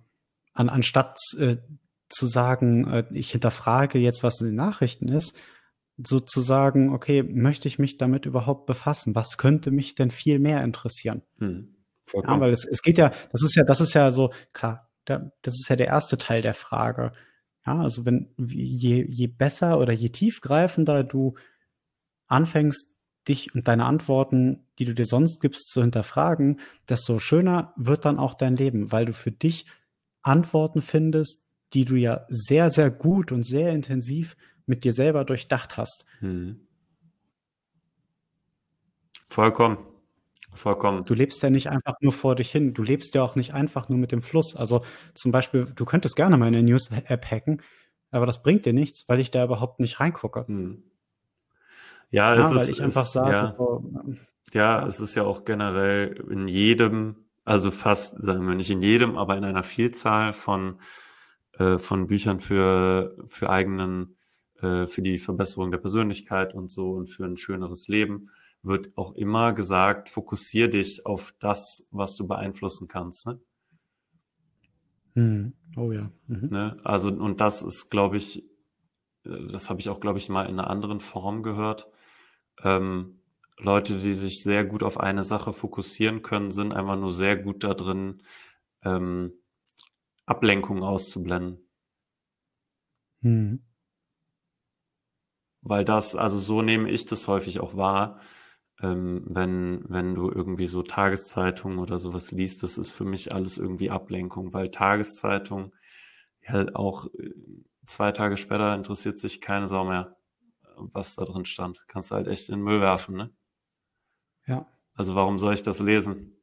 an, anstatt äh, zu sagen, äh, ich hinterfrage jetzt, was in den Nachrichten ist, sozusagen, okay, möchte ich mich damit überhaupt befassen? Was könnte mich denn viel mehr interessieren? Hm. Ja, weil es, es geht ja, das ist ja, das ist ja so, klar, da, das ist ja der erste Teil der Frage. Ja, also wenn, je, je besser oder je tiefgreifender du anfängst, dich und deine Antworten, die du dir sonst gibst, zu hinterfragen, desto schöner wird dann auch dein Leben, weil du für dich Antworten findest, die du ja sehr, sehr gut und sehr intensiv mit dir selber durchdacht hast. Hm. Vollkommen. Vollkommen. Du lebst ja nicht einfach nur vor dich hin. Du lebst ja auch nicht einfach nur mit dem Fluss. Also zum Beispiel, du könntest gerne meine News-App hacken, aber das bringt dir nichts, weil ich da überhaupt nicht reingucke. Hm. Ja, ja, es weil ist, ich einfach sage, ja, so, ja, ja, es ist ja auch generell in jedem, also fast, sagen wir nicht in jedem, aber in einer Vielzahl von, äh, von Büchern für, für eigenen, äh, für die Verbesserung der Persönlichkeit und so und für ein schöneres Leben wird auch immer gesagt, fokussier dich auf das, was du beeinflussen kannst. Ne? Hm. Oh ja. Mhm. Ne? Also, und das ist, glaube ich, äh, das habe ich auch, glaube ich, mal in einer anderen Form gehört. Ähm, Leute, die sich sehr gut auf eine Sache fokussieren können, sind einfach nur sehr gut da drin, ähm, Ablenkung auszublenden. Hm. Weil das, also so nehme ich das häufig auch wahr, ähm, wenn, wenn du irgendwie so Tageszeitungen oder sowas liest, das ist für mich alles irgendwie Ablenkung, weil Tageszeitung ja auch äh, zwei Tage später interessiert sich keine Sau mehr, was da drin stand. Kannst du halt echt in den Müll werfen, ne? Ja. Also warum soll ich das lesen?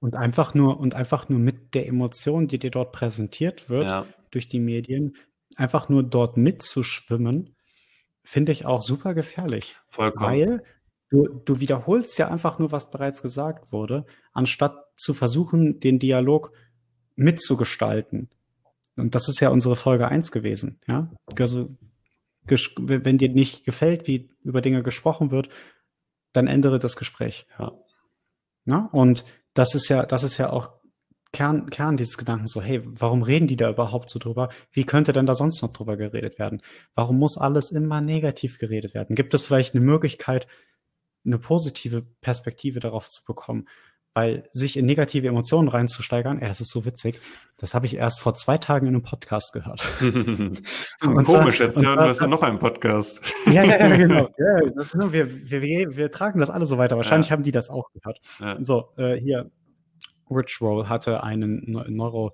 und einfach nur, und einfach nur mit der Emotion, die dir dort präsentiert wird, ja. durch die Medien, einfach nur dort mitzuschwimmen, finde ich auch super gefährlich. Vollkommen. Weil du, du wiederholst ja einfach nur, was bereits gesagt wurde, anstatt zu versuchen, den Dialog mitzugestalten. Und das ist ja unsere Folge eins gewesen, ja. Also, wenn dir nicht gefällt, wie über Dinge gesprochen wird, dann ändere das Gespräch. Ja. ja? Und das ist ja, das ist ja auch Kern, Kern dieses Gedanken so, hey, warum reden die da überhaupt so drüber? Wie könnte denn da sonst noch drüber geredet werden? Warum muss alles immer negativ geredet werden? Gibt es vielleicht eine Möglichkeit, eine positive Perspektive darauf zu bekommen? Weil sich in negative Emotionen reinzusteigern, ey, das ist so witzig. Das habe ich erst vor zwei Tagen in einem Podcast gehört. <laughs> Komisch, jetzt hören wir ja noch einen Podcast. <laughs> ja, ja, ja, genau. <laughs> Ja, wir, wir, wir, wir tragen das alle so weiter. Wahrscheinlich ja. haben die das auch gehört. Ja. So, äh, hier, Rich Roll hatte einen Neuro,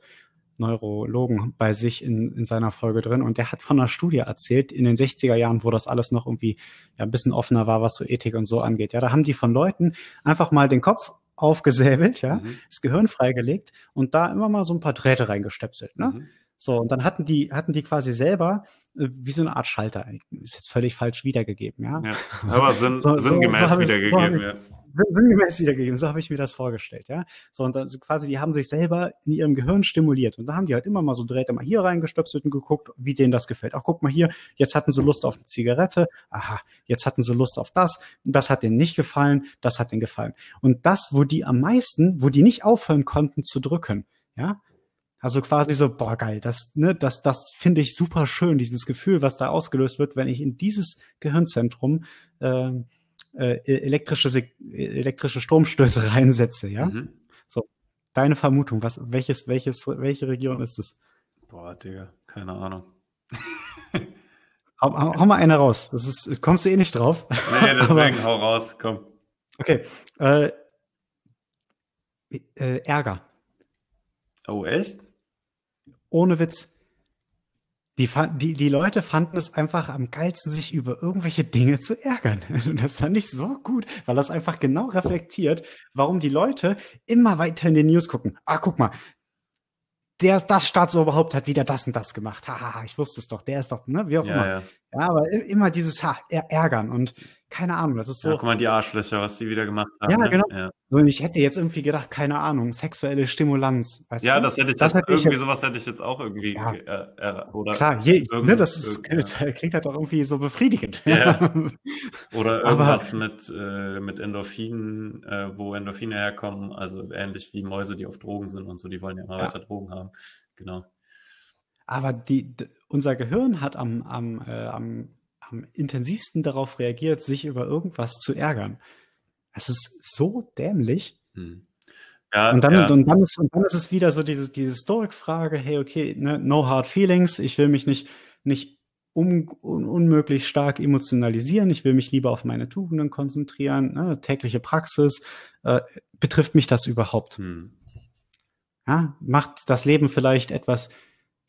Neurologen bei sich in, in seiner Folge drin und der hat von einer Studie erzählt in den 60er Jahren, wo das alles noch irgendwie ja, ein bisschen offener war, was so Ethik und so angeht. Ja, da haben die von Leuten einfach mal den Kopf aufgesäbelt, ja, mhm. das Gehirn freigelegt und da immer mal so ein paar Drähte reingestöpselt, ne? Mhm. So, und dann hatten die, hatten die quasi selber äh, wie so eine Art Schalter. Ist jetzt völlig falsch wiedergegeben, ja. ja aber sinn, <laughs> so, sinngemäß so, so wiedergegeben, ja. Sinngemäß wiedergegeben, so habe ich mir das vorgestellt, ja. So, und also quasi, die haben sich selber in ihrem Gehirn stimuliert. Und da haben die halt immer mal so Drähte mal hier reingestöpselt und geguckt, wie denen das gefällt. Ach, guck mal hier, jetzt hatten sie Lust auf eine Zigarette. Aha, jetzt hatten sie Lust auf das. Das hat denen nicht gefallen, das hat denen gefallen. Und das, wo die am meisten, wo die nicht aufhören konnten zu drücken, ja, also quasi so, boah, geil, das, ne, das, das finde ich super schön, dieses Gefühl, was da ausgelöst wird, wenn ich in dieses Gehirnzentrum äh, äh, elektrische, elektrische Stromstöße <laughs> reinsetze, ja. Mhm. So, deine Vermutung, was, welches, welches, welche Region ist es? Boah, Digga, keine Ahnung. <laughs> hau, hau, hau, mal eine raus. Das ist, kommst du eh nicht drauf. Nee, <laughs> deswegen Aber, hau raus, komm. Okay. Äh, äh, Ärger. Oh, echt? ohne Witz. Die, die, die Leute fanden es einfach am geilsten, sich über irgendwelche Dinge zu ärgern. <laughs> Das fand ich so gut, weil das einfach genau reflektiert, warum die Leute immer weiter in den News gucken. Ah, guck mal, der, das Staatsoberhaupt hat wieder das und das gemacht. Haha, ich wusste es doch, der ist doch, ne, wie auch ja, immer. Ja. Ja, aber immer dieses ha, Ärgern. Und keine Ahnung, das ist so. Ja, guck mal, die Arschlöcher, was die wieder gemacht haben. Ja, ne? genau. Ja, Und ich hätte jetzt irgendwie gedacht, keine Ahnung, sexuelle Stimulanz. Ja du? das hätte ich Das jetzt, hätte ich irgendwie jetzt- sowas hätte ich jetzt auch irgendwie, Ja. äh, äh, oder, Klar, je, ne, das ist, <laughs> das klingt halt auch irgendwie so befriedigend. Ja. <laughs> Oder Aber- irgendwas mit, äh, mit Endorphinen, äh, wo Endorphine herkommen, also ähnlich wie Mäuse, die auf Drogen sind und so, die wollen ja immer Ja. weiter Drogen haben. Genau. Aber die, unser Gehirn hat am, am, äh, am, am intensivsten darauf reagiert, sich über irgendwas zu ärgern. Das ist so dämlich. Hm. Ja, Und dann, ja, und dann, ist, und dann ist es wieder so diese, diese Stoic-Frage, hey, okay, ne, no hard feelings, ich will mich nicht, nicht un, un, unmöglich stark emotionalisieren, ich will mich lieber auf meine Tugenden konzentrieren, ne, tägliche Praxis, äh, betrifft mich das überhaupt? hm. Ja, macht das Leben vielleicht etwas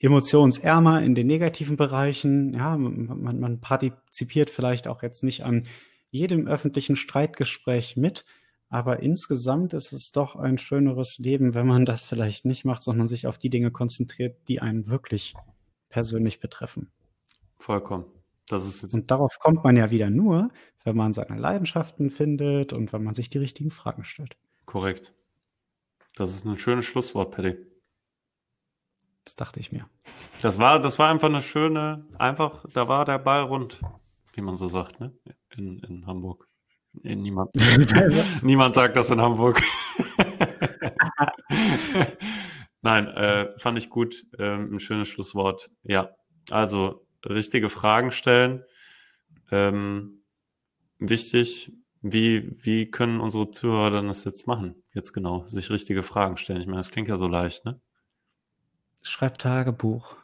emotionsärmer in den negativen Bereichen. Ja, man, man partizipiert vielleicht auch jetzt nicht an jedem öffentlichen Streitgespräch mit, aber insgesamt ist es doch ein schöneres Leben, wenn man das vielleicht nicht macht, sondern sich auf die Dinge konzentriert, die einen wirklich persönlich betreffen. vollkommen. Das ist Und darauf kommt man ja wieder nur, wenn man seine Leidenschaften findet und wenn man sich die richtigen Fragen stellt. korrekt. Das ist ein schönes Schlusswort, Paddy. Das dachte ich mir. Das war, das war einfach eine schöne, einfach, da war der Ball rund, wie man so sagt, ne? In, in Hamburg. Nee, niemand, <laughs> niemand sagt das in Hamburg. Nein, äh, fand ich gut. Ähm, ein schönes Schlusswort. Ja, also richtige Fragen stellen. Ähm, wichtig, wie, wie können unsere Zuhörer dann das jetzt machen? Jetzt genau, sich richtige Fragen stellen. Ich meine, das klingt ja so leicht, ne? Schreib Tagebuch.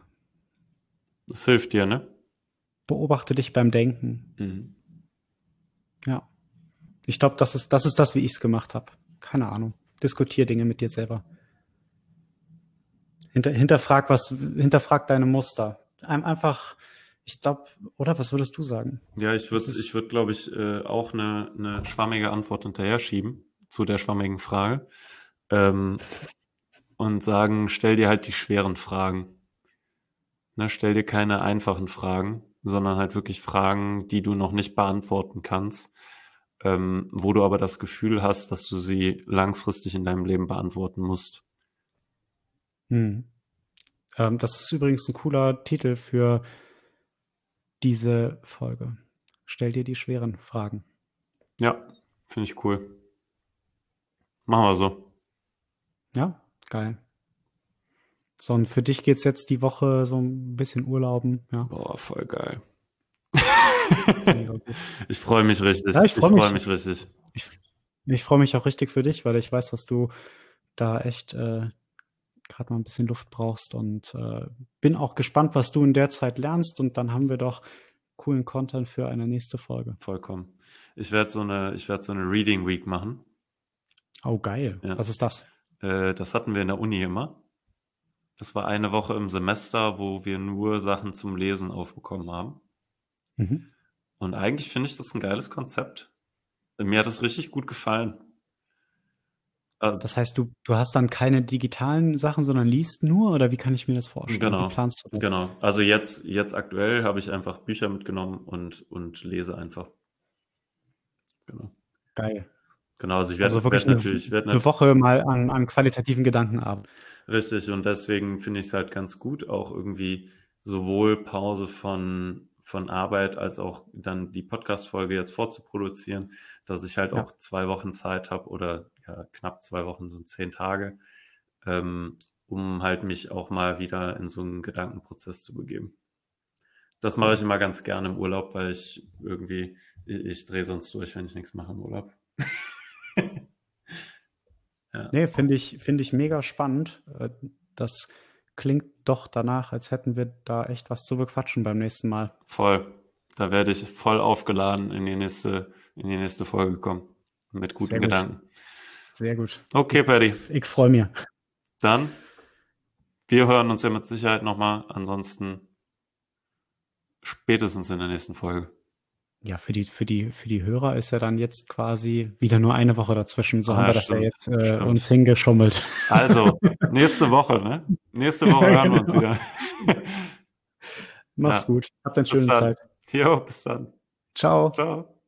Das hilft dir, ne? Beobachte dich beim Denken. Mhm. Ja. Ich glaube, das ist, das ist das, wie ich es gemacht habe. Keine Ahnung. Diskutier Dinge mit dir selber. Hinter, hinterfrag was, hinterfrag deine Muster. Ein, einfach, ich glaube, oder was würdest du sagen? Ja, ich würde, ich würde, glaube ich, äh, auch eine, eine schwammige Antwort hinterher schieben zu der schwammigen Frage ähm, und sagen, stell dir halt die schweren Fragen. Ne, stell dir keine einfachen Fragen, sondern halt wirklich Fragen, die du noch nicht beantworten kannst, ähm, wo du aber das Gefühl hast, dass du sie langfristig in deinem Leben beantworten musst. Hm. Ähm, das ist übrigens ein cooler Titel für diese Folge. Stell dir die schweren Fragen. Ja, finde ich cool. Machen wir so. Ja, geil. So, und für dich geht's jetzt die Woche so ein bisschen Urlauben. Ja, Boah, voll geil. <laughs> Ich freue mich richtig. Ja, ich freu mich. freue mich richtig. Ich, ich freue mich auch richtig für dich, weil ich weiß, dass du da echt äh, gerade mal ein bisschen Luft brauchst und äh, bin auch gespannt, was du in der Zeit lernst und dann haben wir doch coolen Content für eine nächste Folge. Vollkommen. Ich werde so eine, ich werde so eine Reading Week machen. Oh, geil. Ja. Was ist das? Äh, das hatten wir in der Uni immer. Das war eine Woche im Semester, wo wir nur Sachen zum Lesen aufbekommen haben. Mhm. Und eigentlich finde ich das ein geiles Konzept. Mir hat es richtig gut gefallen. Äh, Das heißt, du, du hast dann keine digitalen Sachen, sondern liest nur oder wie kann ich mir das vorstellen? Genau, Wie planst du das? Genau. Also jetzt, jetzt aktuell habe ich einfach Bücher mitgenommen und, und lese einfach. Genau. Geil. Genau, also ich werde Also wirklich werd eine, natürlich, ich werd eine Woche mal an, an qualitativen Gedanken arbeiten. Richtig, und deswegen finde ich es halt ganz gut, auch irgendwie sowohl Pause von, von Arbeit als auch dann die Podcast-Folge jetzt vorzuproduzieren, dass ich halt Ja. auch zwei Wochen Zeit habe oder ja, knapp zwei Wochen sind zehn Tage, ähm, um halt mich auch mal wieder in so einen Gedankenprozess zu begeben. Das mache ich immer ganz gerne im Urlaub, weil ich irgendwie, ich, ich drehe sonst durch, wenn ich nichts mache im Urlaub. <laughs> <laughs> Nee, finde ich, finde ich mega spannend. Äh, Das klingt doch danach, als hätten wir da echt was zu bequatschen beim nächsten Mal. Voll. Da werde ich voll aufgeladen in die nächste, in die nächste Folge kommen. Mit guten Sehr gut. Gedanken. Sehr gut. Okay, Paddy. Ich freue mich. Dann, wir hören uns ja mit Sicherheit nochmal. Ansonsten spätestens in der nächsten Folge. Ja, für die, für die, für die Hörer ist ja dann jetzt quasi wieder nur eine Woche dazwischen. So Ah, haben wir das stimmt, ja jetzt äh, uns hingeschummelt. Also, <laughs> nächste Woche, ne? Nächste Woche <laughs> hören wir uns wieder. Mach's Ja. gut. Habt eine Bis schöne dann. Zeit. Jo, bis dann. Ciao. Ciao.